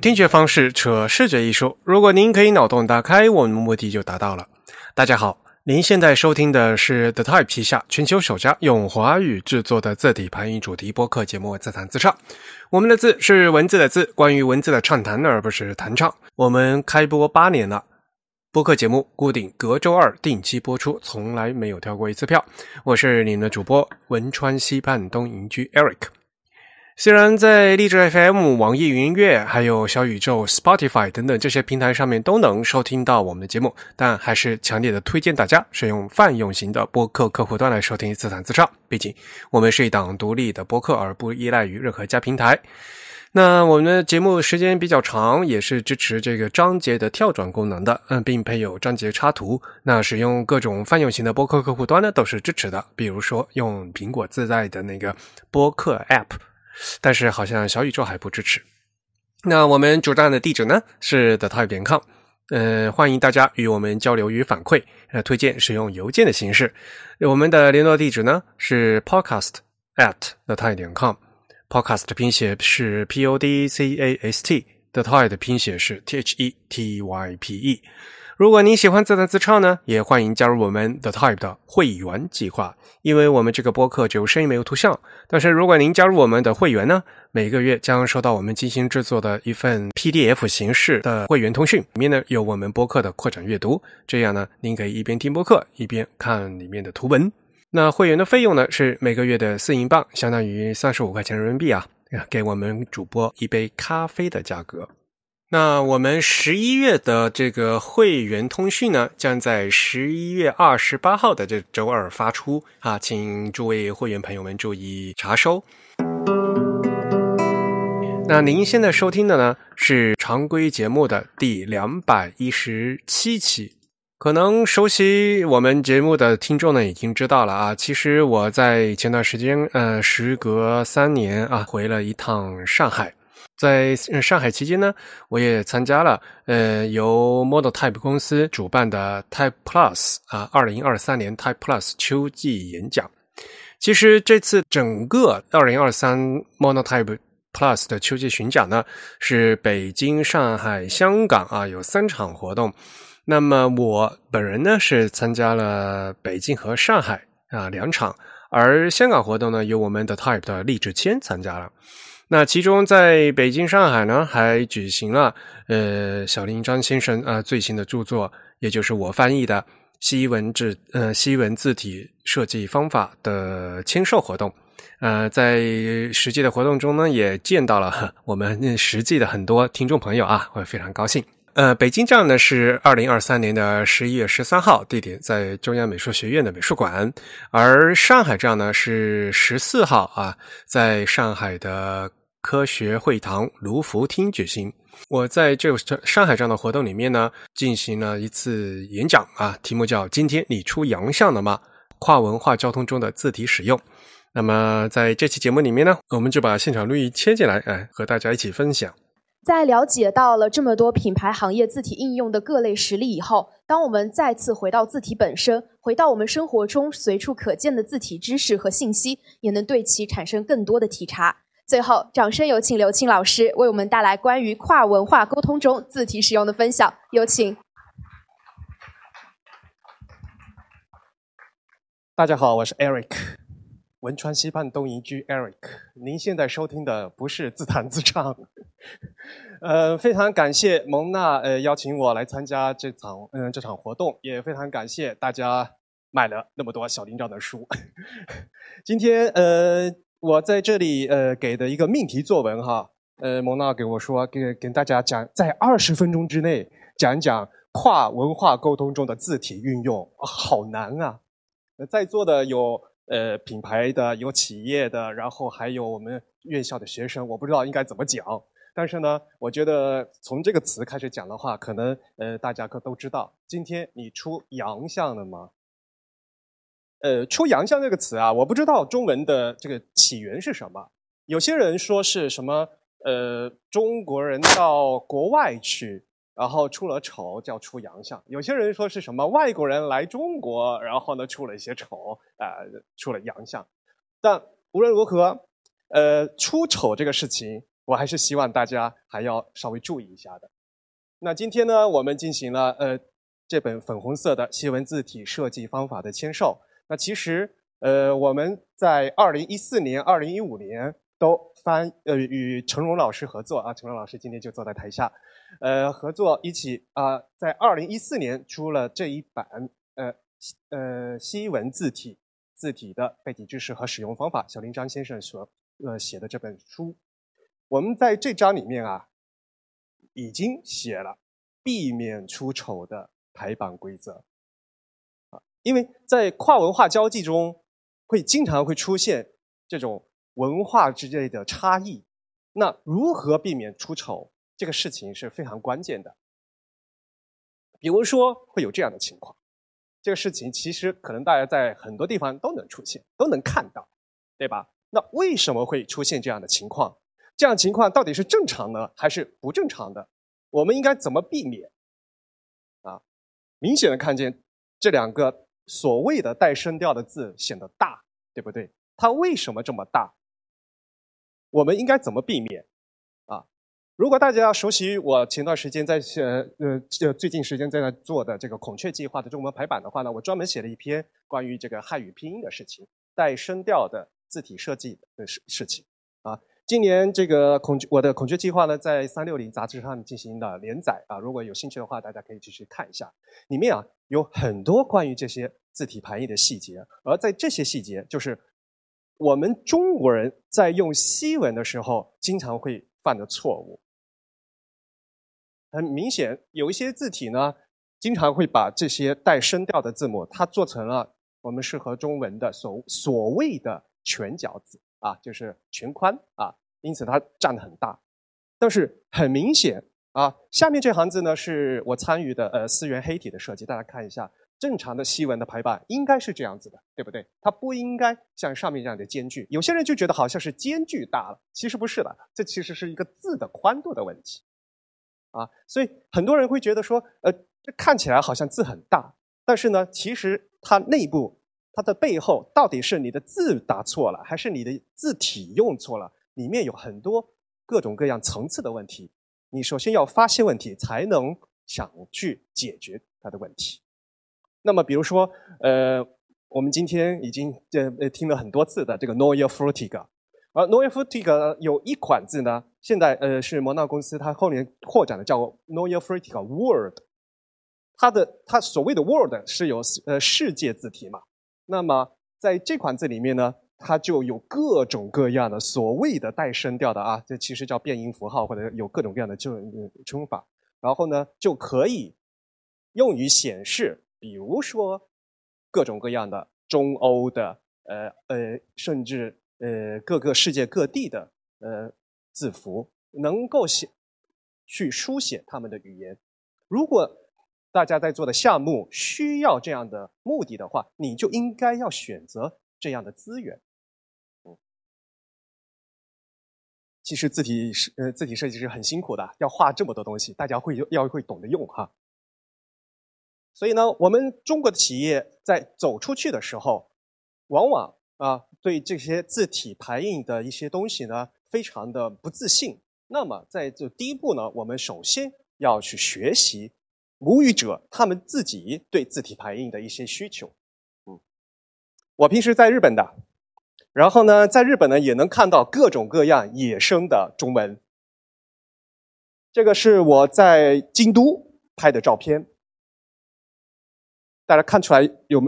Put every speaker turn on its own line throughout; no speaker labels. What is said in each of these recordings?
听觉方式扯视觉艺术，如果您可以脑洞打开，我们的目的就达到了。大家好，您现在收听的是 The Type 旗下全球首家用华语制作的字体排音主题播客节目《自弹自唱》。我们的字是文字的字，关于文字的畅谈，而不是弹唱。我们开播八年了，播客节目固定隔周二定期播出，从来没有跳过一次票。我是你们的主播汶川西畔东营居 Eric。虽然在荔枝 FM、网易云音乐、还有小宇宙、Spotify 等等这些平台上面都能收听到我们的节目，但还是强烈的推荐大家使用泛用型的播客客户端来收听自弹自唱。毕竟我们是一档独立的播客，而不依赖于任何一家平台。那我们的节目时间比较长，也是支持这个章节的跳转功能的，嗯，并配有章节插图。那使用各种泛用型的播客客户端呢，都是支持的。比如说用苹果自带的那个播客 App。但是好像小宇宙还不支持。那我们主站的地址呢是 the type 点 com，嗯，欢迎大家与我们交流与反馈，呃，推荐使用邮件的形式。我们的联络地址呢是 podcast at the type 点 com，podcast 的拼写是 p o d c a s t，the type 的拼写是 t h e t y p e。如果您喜欢自弹自唱呢，也欢迎加入我们 The Type 的会员计划。因为我们这个播客只有声音没有图像，但是如果您加入我们的会员呢，每个月将收到我们精心制作的一份 PDF 形式的会员通讯，里面呢有我们播客的扩展阅读。这样呢，您可以一边听播客一边看里面的图文。那会员的费用呢是每个月的四英镑，相当于三十五块钱人民币啊，给我们主播一杯咖啡的价格。那我们十一月的这个会员通讯呢，将在十一月二十八号的这周二发出啊，请诸位会员朋友们注意查收。那您现在收听的呢是常规节目的第两百一十七期，可能熟悉我们节目的听众呢已经知道了啊，其实我在前段时间呃，时隔三年啊，回了一趟上海。在上海期间呢，我也参加了呃由 Model Type 公司主办的 Type Plus 啊二零二三年 Type Plus 秋季演讲。其实这次整个二零二三 Model Type Plus 的秋季巡讲呢，是北京、上海、香港啊有三场活动。那么我本人呢是参加了北京和上海啊两场，而香港活动呢由我们的 Type 的励志谦参加了。那其中在北京、上海呢，还举行了呃小林张先生啊最新的著作，也就是我翻译的西文字呃西文字体设计方法的签售活动。呃，在实际的活动中呢，也见到了 我们实际的很多听众朋友啊，我非常高兴。呃，北京站呢是二零二三年的十一月十三号，地点在中央美术学院的美术馆；而上海站呢是十四号啊，在上海的科学会堂卢浮厅举行。我在这个上海站的活动里面呢，进行了一次演讲啊，题目叫“今天你出洋相了吗？跨文化交通中的字体使用”。那么在这期节目里面呢，我们就把现场录音切进来，哎，和大家一起分享。
在了解到了这么多品牌行业字体应用的各类实例以后，当我们再次回到字体本身，回到我们生活中随处可见的字体知识和信息，也能对其产生更多的体察。最后，掌声有请刘庆老师为我们带来关于跨文化沟通中字体使用的分享。有请。
大家好，我是 Eric。汶川西畔东营居 Eric，您现在收听的不是自弹自唱，呃，非常感谢蒙娜呃邀请我来参加这场嗯这场活动，也非常感谢大家买了那么多小林章的书。今天呃我在这里呃给的一个命题作文哈，呃蒙娜给我说给跟大家讲在二十分钟之内讲讲跨文化沟通中的字体运用，好难啊！在座的有。呃，品牌的有企业的，然后还有我们院校的学生，我不知道应该怎么讲。但是呢，我觉得从这个词开始讲的话，可能呃大家可都知道。今天你出洋相了吗？呃，出洋相这个词啊，我不知道中文的这个起源是什么。有些人说是什么呃中国人到国外去。然后出了丑叫出洋相，有些人说是什么外国人来中国，然后呢出了一些丑，啊，出了洋相。但无论如何，呃，出丑这个事情
我还是希望大家还要稍微注意一下的。那今天呢，我们进行了呃这本粉红色的西文字体设计方法的签售。那其实呃我们在二零一四年、二零一五年都翻呃与成荣老师合作啊，成荣老师今天就坐在台下，呃合作一起啊，在二零一四年出了这一版呃呃西文字体字体的背景知识和使用方法，小林张先生所呃写的这本书。我们在这章里面啊，已经写了避免出丑的排版规则啊，因为在跨文化交际中，会经常会出现这种文化之类的差异。那如何避免出丑，这个事情是非常关键的。比如说会有这样的情况，这个事情其实可能大家在很多地方都能出现，都能看到，对吧？那为什么会出现这样的情况？这样情况到底是正常的还是不正常的？我们应该怎么避免？啊，明显的看见这两个所谓的带声调的字显得大，对不对？它为什么这么大？我们应该怎么避免？啊，如果大家要熟悉我前段时间在写呃呃最近时间在那做的这个孔雀计划的中文排版的话呢，我专门写了一篇关于这个汉语拼音的事情，带声调的字体设计的事事情。今年这个孔我的孔雀计划呢，在三六零杂志上进行的连载啊，如果有兴趣的话，大家可以继续看一下。里面啊有很多关于这些字体排印的细节，而在这些细节，就是我们中国人在用西文的时候经常会犯的错误。很明显，有一些字体呢，经常会把这些带声调的字母，它做成了我们适合中文的所所谓的全角字。啊，就是全宽啊，因此它占的很大。但是很明显啊，下面这行字呢是我参与的呃思源黑体的设计，大家看一下，正常的西文的排版应该是这样子的，对不对？它不应该像上面这样的间距。有些人就觉得好像是间距大了，其实不是的，这其实是一个字的宽度的问题啊。所以很多人会觉得说，呃，这看起来好像字很大，但是呢，其实它内部。它的背后到底是你的字打错了，还是你的字体用错了？里面有很多各种各样层次的问题。你首先要发现问题，才能想去解决它的问题。那么，比如说，呃，我们今天已经呃听了很多次的这个 Neue Frutig，而 Neue Frutig 有一款字呢，现在呃是摩纳公司它后面扩展的叫 Neue Frutig Word。它的它所谓的 Word 是有呃世界字体嘛？那么在这款字里面呢，它就有各种各样的所谓的带声调的啊，这其实叫变音符号或者有各种各样的这种称法。然后呢，就可以用于显示，比如说各种各样的中欧的呃呃，甚至呃各个世界各地的呃字符，能够写去书写他们的语言。如果大家在做的项目需要这样的目的的话，你就应该要选择这样的资源。其实字体是呃字体设计师很辛苦的，要画这么多东西，大家会要会懂得用哈。所以呢，我们中国的企业在走出去的时候，往往啊对这些字体排印的一些东西呢，非常的不自信。那么在这第一步呢，我们首先要去学习。母语者他们自己对字体排印的一些需求，嗯，我平时在日本的，然后呢，在日本呢也能看到各种各样野生的中文。这个是我在京都拍的照片，大家看出来有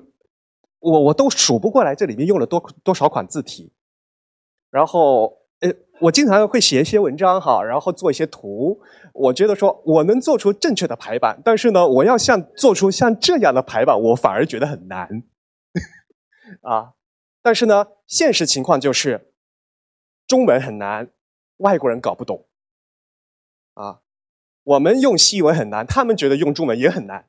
我我都数不过来这里面用了多多少款字体，然后。呃，我经常会写一些文章哈，然后做一些图。我觉得说我能做出正确的排版，但是呢，我要像做出像这样的排版，我反而觉得很难 啊。但是呢，现实情况就是中文很难，外国人搞不懂啊。我们用西文很难，他们觉得用中文也很难，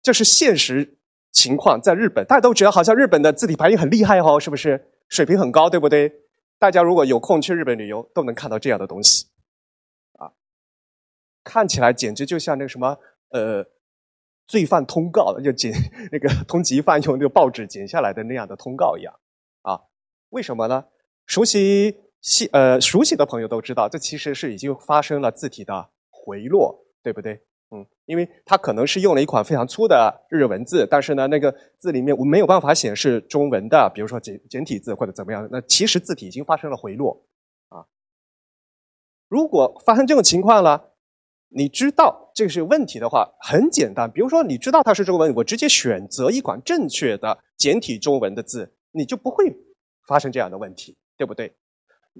这是现实情况。在日本，大家都觉得好像日本的字体排印很厉害哦，是不是？水平很高，对不对？大家如果有空去日本旅游，都能看到这样的东西，啊，看起来简直就像那个什么呃，罪犯通告，就剪那个 通缉犯用那个报纸剪下来的那样的通告一样，啊，为什么呢？熟悉细呃熟悉的朋友都知道，这其实是已经发生了字体的回落，对不对？嗯，因为它可能是用了一款非常粗的日文字，但是呢，那个字里面我没有办法显示中文的，比如说简简体字或者怎么样，那其实字体已经发生了回落啊。如果发生这种情况了，你知道这个是问题的话，很简单，比如说你知道它是中文，我直接选择一款正确的简体中文的字，你就不会发生这样的问题，对不对？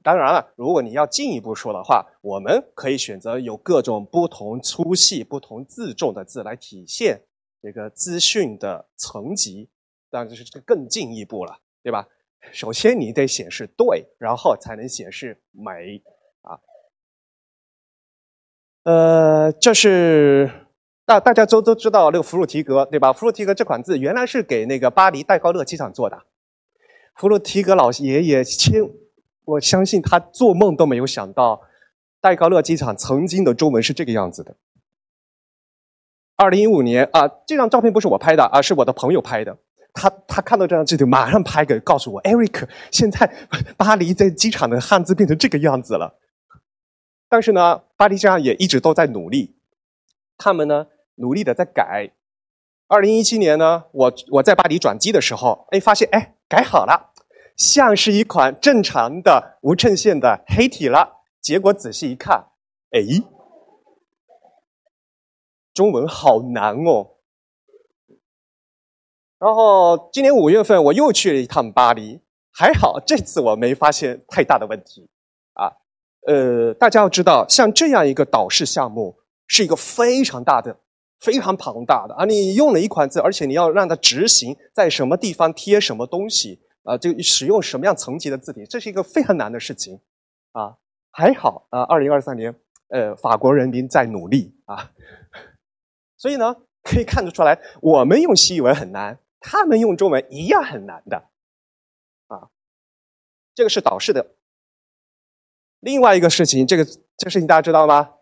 当然了，如果你要进一步说的话，我们可以选择有各种不同粗细、不同字重的字来体现这个资讯的层级。当然，这是这个更进一步了，对吧？首先你得显示对，然后才能显示美啊。呃，这是大大家都都知道那个弗鲁提格，对吧？弗鲁提格这款字原来是给那个巴黎戴高乐机场做的，弗鲁提格老爷爷亲。我相信他做梦都没有想到，戴高乐机场曾经的中文是这个样子的。二零一五年啊，这张照片不是我拍的啊，是我的朋友拍的。他他看到这张字体，马上拍给告诉我，Eric，现在巴黎在机场的汉字变成这个样子了。但是呢，巴黎机场也一直都在努力，他们呢努力的在改。二零一七年呢，我我在巴黎转机的时候，哎，发现哎改好了。像是一款正常的无衬线的黑体了，结果仔细一看，哎，中文好难哦。然后今年五月份我又去了一趟巴黎，还好这次我没发现太大的问题啊。呃，大家要知道，像这样一个导视项目是一个非常大的、非常庞大的啊。你用了一款字，而且你要让它执行在什么地方贴什么东西。啊，这个使用什么样层级的字体，这是一个非常难的事情，啊，还好啊，二零二三年，呃，法国人民在努力啊，所以呢，可以看得出来，我们用西语文很难，他们用中文一样很难的，啊，这个是导视的。另外一个事情，这个这个事情大家知道吗？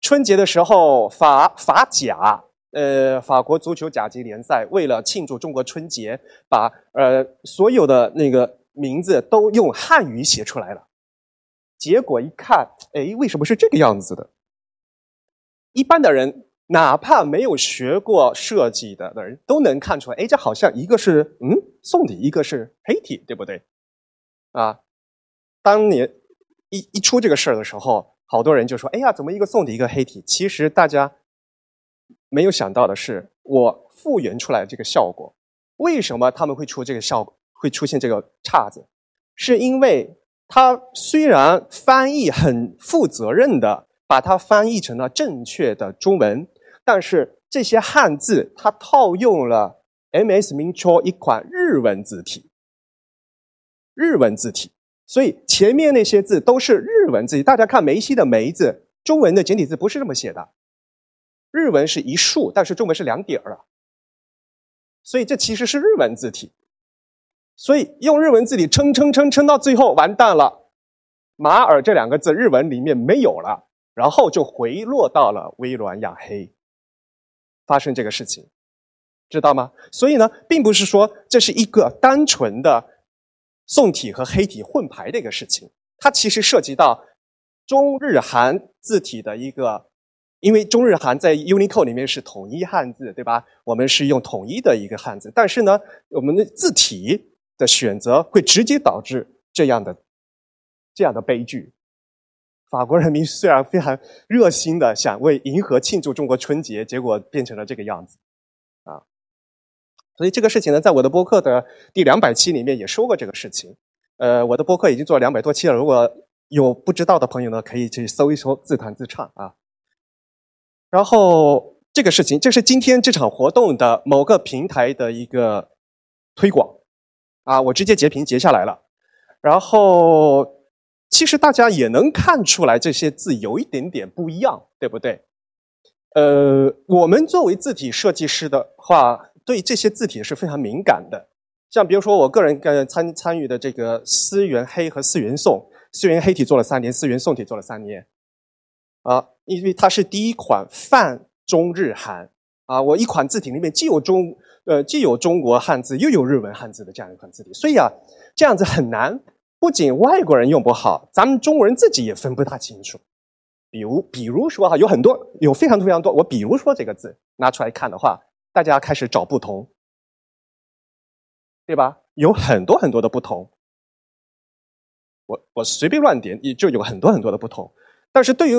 春节的时候，法法甲。呃，法国足球甲级联赛为了庆祝中国春节，把呃所有的那个名字都用汉语写出来了。结果一看，哎，为什么是这个样子的？一般的人，哪怕没有学过设计的的人，都能看出来，哎，这好像一个是嗯宋体，一个是黑体，对不对？啊，当年一一出这个事儿的时候，好多人就说，哎呀，怎么一个宋体，一个黑体？其实大家。没有想到的是，我复原出来这个效果，为什么他们会出这个效果，会出现这个岔子？是因为它虽然翻译很负责任的把它翻译成了正确的中文，但是这些汉字它套用了 MS Mincho 一款日文字体，日文字体，所以前面那些字都是日文字体。大家看梅西的梅字，中文的简体字不是这么写的。日文是一竖，但是中文是两点儿所以这其实是日文字体。所以用日文字体撑撑撑撑到最后完蛋了，马尔这两个字日文里面没有了，然后就回落到了微软雅黑，发生这个事情，知道吗？所以呢，并不是说这是一个单纯的宋体和黑体混排的一个事情，它其实涉及到中日韩字体的一个。因为中日韩在 Unicode 里面是统一汉字，对吧？我们是用统一的一个汉字，但是呢，我们的字体的选择会直接导致这样的这样的悲剧。法国人民虽然非常热心的想为银河庆祝中国春节，结果变成了这个样子啊。所以这个事情呢，在我的播客的第两百期里面也说过这个事情。呃，我的播客已经做了两百多期了，如果有不知道的朋友呢，可以去搜一搜，自弹自唱啊。然后这个事情，这是今天这场活动的某个平台的一个推广，啊，我直接截屏截下来了。然后其实大家也能看出来，这些字有一点点不一样，对不对？呃，我们作为字体设计师的话，对这些字体是非常敏感的。像比如说，我个人跟参参与的这个思源黑和思源宋，思源黑体做了三年，思源宋体做了三年。啊，因为它是第一款泛中日韩啊，我一款字体里面既有中呃既有中国汉字又有日文汉字的这样一款字体，所以啊这样子很难不仅外国人用不好，咱们中国人自己也分不大清楚。比如，比如说哈，有很多，有非常非常多。我比如说这个字拿出来看的话，大家开始找不同，对吧？有很多很多的不同。我我随便乱点，也就有很多很多的不同。但是对于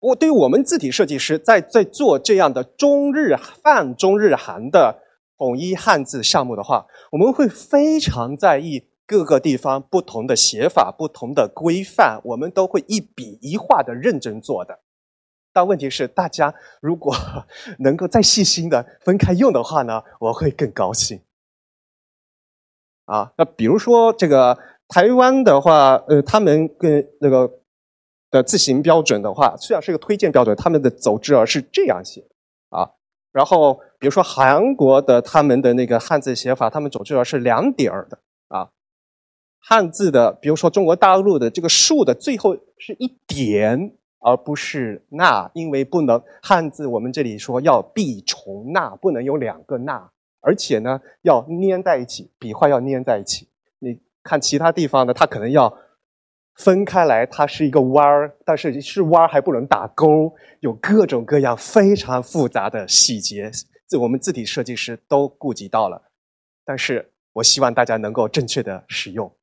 我，对于我们字体设计师，在在做这样的中日泛中日韩的统一汉字项目的话，我们会非常在意。各个地方不同的写法、不同的规范，我们都会一笔一画的认真做的。但问题是，大家如果 能够再细心的分开用的话呢，我会更高兴。啊，那比如说这个台湾的话，呃，他们跟那个的字形标准的话，虽然是个推荐标准，他们的走之儿是这样写啊。然后比如说韩国的他们的那个汉字写法，他们走之儿是两点儿的啊。汉字的，比如说中国大陆的这个“竖”的最后是一点，而不是“捺”，因为不能汉字我们这里说要避重捺，不能有两个“捺”，而且呢要粘在一起，笔画要粘在一起。你看其他地方呢，它可能要分开来，它是一个弯儿，但是是弯儿还不能打勾，有各种各样非常复杂的细节，这我们字体设计师都顾及到了。但是我希望大家能够正确的使用。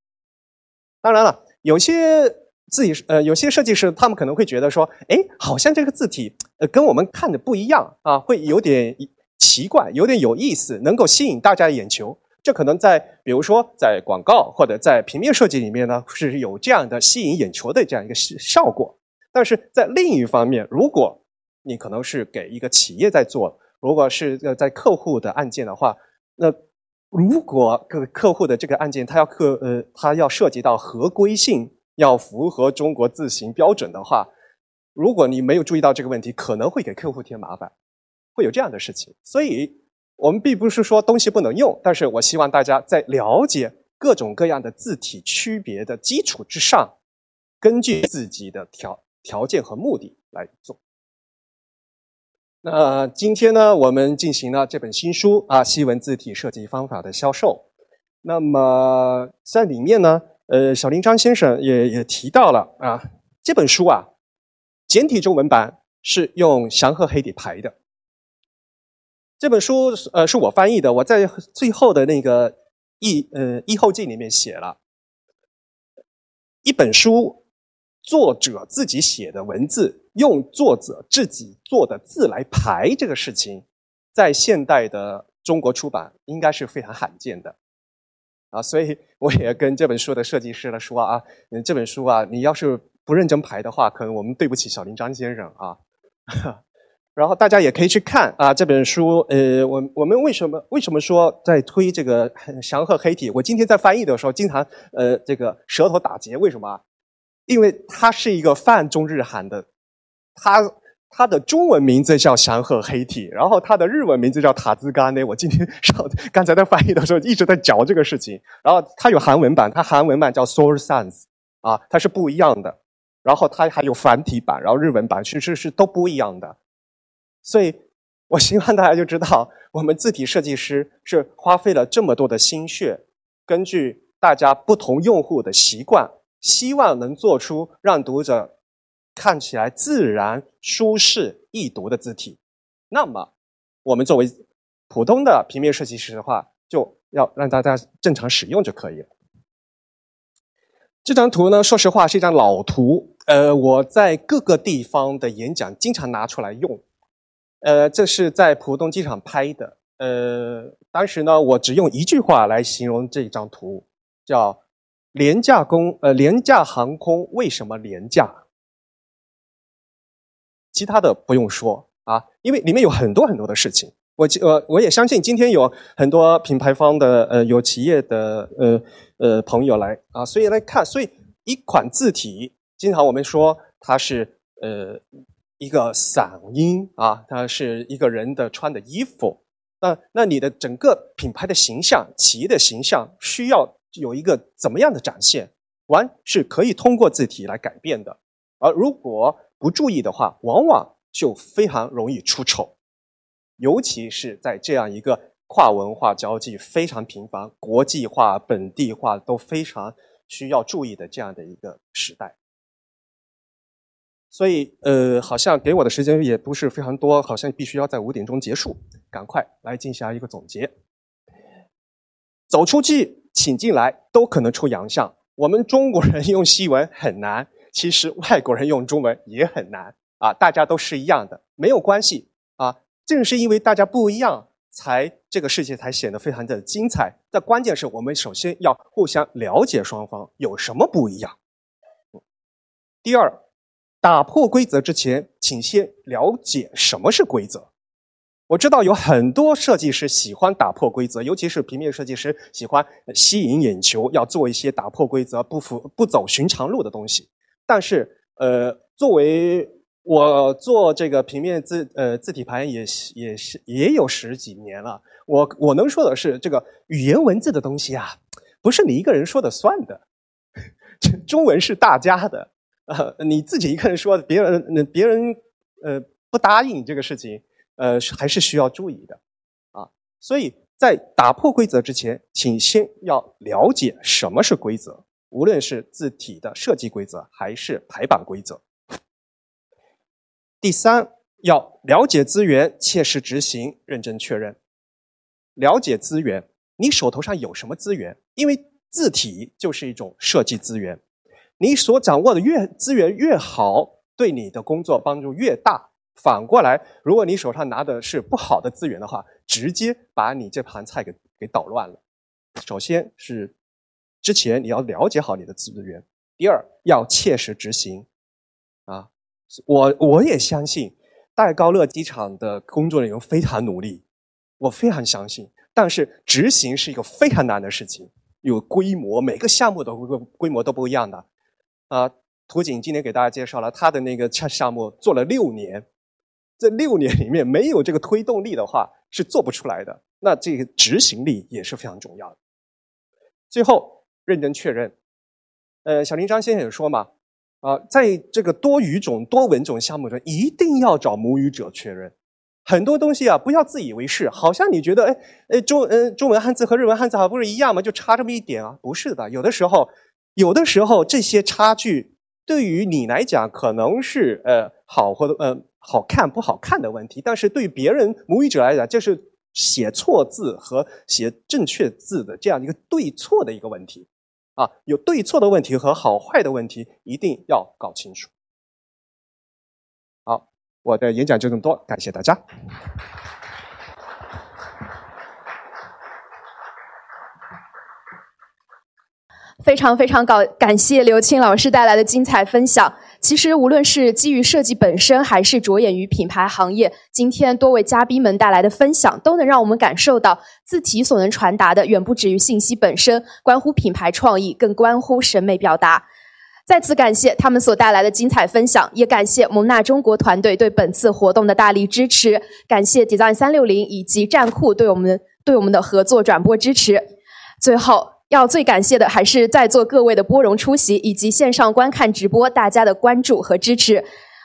当然了，有些字体呃，有些设计师他们可能会觉得说，哎，好像这个字体呃跟我们看的不一样啊，会有点奇怪，有点有意思，能够吸引大家的眼球。这可能在比如说在广告或者在平面设计里面呢，是有这样的吸引眼球的这样一个效果。但是在另一方面，如果你可能是给一个企业在做，如果是呃在客户的案件的话，那。如果客客户的这个案件，他要客呃，他要涉及到合规性，要符合中国字形标准的话，如果你没有注意到这个问题，可能会给客户添麻烦，会有这样的事情。所以，我们并不是说东西不能用，但是我希望大家在了解各种各样的字体区别的基础之上，根据自己的条条件和目的来做。那今天呢，我们进行了这本新书啊，西文字体设计方法的销售。那么在里面呢，呃，小林张先生也也提到了啊，这本书啊，简体中文版是用祥鹤黑体排的。这本书呃是我翻译的，我在最后的那个译呃译后记里面写了，一本书作者自己写的文字。用作者自己做的字来排这个事情，在现代的中国出版应该是非常罕见的，啊，所以我也跟这本书的设计师了说啊，嗯，这本书啊，你要是不认真排的话，可能我们对不起小林张先生啊。然后大家也可以去看啊，这本书，呃，我我们为什么为什么说在推这个祥鹤黑体？我今天在翻译的时候，经常呃这个舌头打结，为什么？因为它是一个泛中日韩的。它它的中文名字叫祥鹤黑体，然后它的日文名字叫塔兹干内。我今天上刚才在翻译的时候一直在嚼这个事情。然后它有韩文版，它韩文版叫 Soul Sans，啊，它是不一样的。然后它还有繁体版，然后日文版其实是都不一样的。所以我希望大家就知道，我们字体设计师是花费了这么多的心血，根据大家不同用户的习惯，希望能做出让读者。看起来自然、舒适、易读的字体，那么我们作为普通的平面设计师的话，就要让大家正常使用就可以了。这张图呢，说实话是一张老图，呃，我在各个地方的演讲经常拿出来用。呃，这是在浦东机场拍的，呃，当时呢，我只用一句话来形容这张图，叫“廉价工”，呃，廉价航空为什么廉价？其他的不用说啊，因为里面有很多很多的事情。我我我也相信，今天有很多品牌方的呃有企业的呃呃朋友来啊，所以来看，所以一款字体，经常我们说它是呃一个嗓音啊，它是一个人的穿的衣服。那那你的整个品牌的形象、企业的形象需要有一个怎么样的展现？完是可以通过字体来改变的。而如果不注意的话，往往就非常容易出丑，尤其是在这样一个跨文化交际非常频繁、国际化、本地化都非常需要注意的这样的一个时代。所以，呃，好像给我的时间也不是非常多，好像必须要在五点钟结束，赶快来进行一个总结。走出去，请进来，都可能出洋相。我们中国人用西文很难，其实外国人用中文也很难啊，大家都是一样的，没有关系啊。正是因为大家不一样，才这个世界才显得非常的精彩。但关键是我们首先要互相了解双方有什么不一样。第二。打破规则之前，请先了解什么是规则。我知道有很多设计师喜欢打破规则，尤其是平面设计师喜欢吸引眼球，要做一些打破规则、不符、不走寻常路的东西。但是，呃，作为我做这个平面字呃字体盘也也是也有十几年了，我我能说的是，这个语言文字的东西啊，不是你一个人说的算的，中文是大家的。呃，你自己一个人说，别人别人呃不答应这个事情，呃还是需要注意的啊。所以在打破规则之前，请先要了解什么是规则，无论是字体的设计规则还是排版规则。第三，要了解资源，切实执行，认真确认。了解资源，你手头上有什么资源？因为字体就是一种设计资源。你所掌握的越资源越好，对你的工作帮助越大。反过来，如果你手上拿的是不好的资源的话，直接把你这盘菜给给捣乱了。首先是之前你要了解好你的资源，第二要切实执行。啊，我我也相信戴高乐机场的工作人员非常努力，我非常相信。但是执行是一个非常难的事情，有规模，每个项目的规规模都不一样的。啊，图景今天给大家介绍了他的那个项项目做了六年，这六年里面没有这个推动力的话是做不出来的。那这个执行力也是非常重要的。最后认真确认，呃，小林张先生也说嘛，啊，在这个多语种多文种项目中，一定要找母语者确认。很多东西啊，不要自以为是，好像你觉得，哎，哎，中嗯中文汉字和日文汉字好不是一样吗？就差这么一点啊？不是的，有的时候。有的时候，这些差距对于你来讲可能是呃好或者呃好看不好看的问题，但是对别人母语者来讲，这是写错字和写正确字的这样一个对错的一个问题啊，有对错的问题和好坏的问题，一定要搞清楚。好，我的演讲就这么多，感谢大家。
非常非常感感谢刘青老师带来的精彩分享。其实无论是基于设计本身，还是着眼于品牌行业，今天多位嘉宾们带来的分享，都能让我们感受到字体所能传达的远不止于信息本身，关乎品牌创意，更关乎审美表达。再次感谢他们所带来的精彩分享，也感谢蒙纳中国团队对本次活动的大力支持，感谢 Design 三六零以及站酷对我们对我们的合作转播支持。最后。要最感谢的还是在座各位的拨冗出席，以及线上观看直播大家的关注和支持。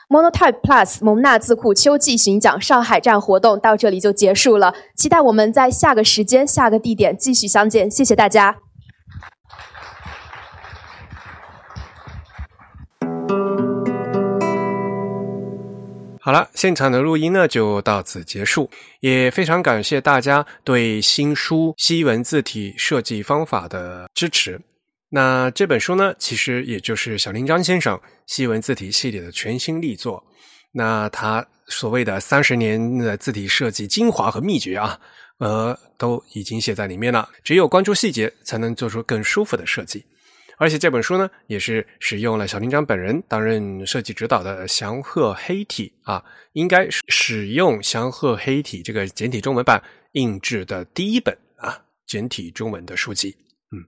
Monotype Plus 蒙纳字库秋季巡讲上海站活动到这里就结束了，期待我们在下个时间、下个地点继续相见。谢谢大家。
好了，现场的录音呢就到此结束，也非常感谢大家对新书西文字体设计方法的支持。那这本书呢，其实也就是小林章先生西文字体系列的全新力作。那他所谓的三十年的字体设计精华和秘诀啊，呃，都已经写在里面了。只有关注细节，才能做出更舒服的设计。而且这本书呢，也是使用了小林章本人担任设计指导的祥鹤黑体啊，应该是使用祥鹤黑体这个简体中文版印制的第一本啊简体中文的书籍。嗯，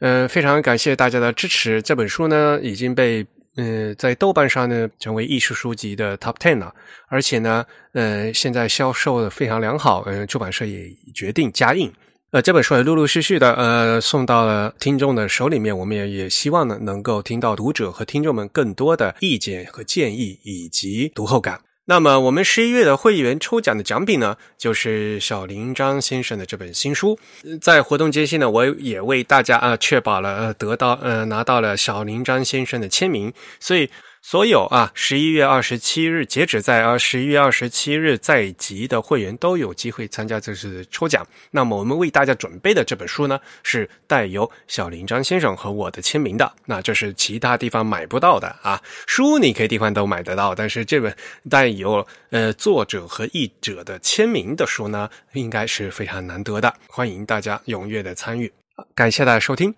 呃，非常感谢大家的支持。这本书呢，已经被呃在豆瓣上呢成为艺术书籍的 Top Ten 了，而且呢，呃，现在销售的非常良好。呃，出版社也决定加印。呃，这本书也陆陆续续的呃送到了听众的手里面，我们也也希望呢能够听到读者和听众们更多的意见和建议以及读后感。那么我们十一月的会员抽奖的奖品呢，就是小林张先生的这本新书。在活动间隙呢，我也为大家啊确保了得到呃拿到了小林张先生的签名，所以。所有啊，十一月二十七日截止在啊十一月二十七日在籍的会员都有机会参加这次抽奖。那么我们为大家准备的这本书呢，是带有小林张先生和我的签名的。那这是其他地方买不到的啊，书你可以地方都买得到，但是这本带有呃作者和译者的签名的书呢，应该是非常难得的。欢迎大家踊跃的参与，感谢大家收听。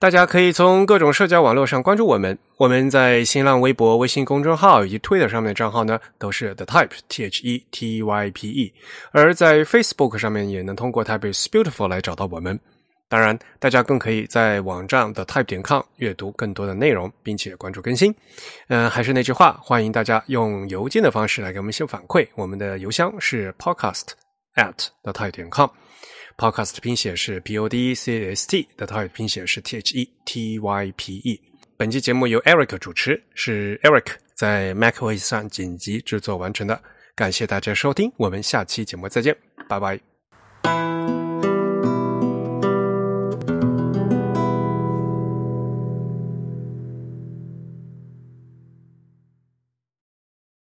大家可以从各种社交网络上关注我们。我们在新浪微博、微信公众号以及 Twitter 上面的账号呢，都是 The Type T H E T Y P E。而在 Facebook 上面也能通过 Type is Beautiful 来找到我们。当然，大家更可以在网站的 Type 点 com 阅读更多的内容，并且关注更新。嗯，还是那句话，欢迎大家用邮件的方式来给我们一些反馈。我们的邮箱是 podcast at the type 点 com。Podcast 拼写是 P O D C S T，的 Type 拼写是 T H E T Y P E。本期节目由 Eric 主持，是 Eric 在 MacOS 上紧急制作完成的。感谢大家收听，我们下期节目再见，拜拜。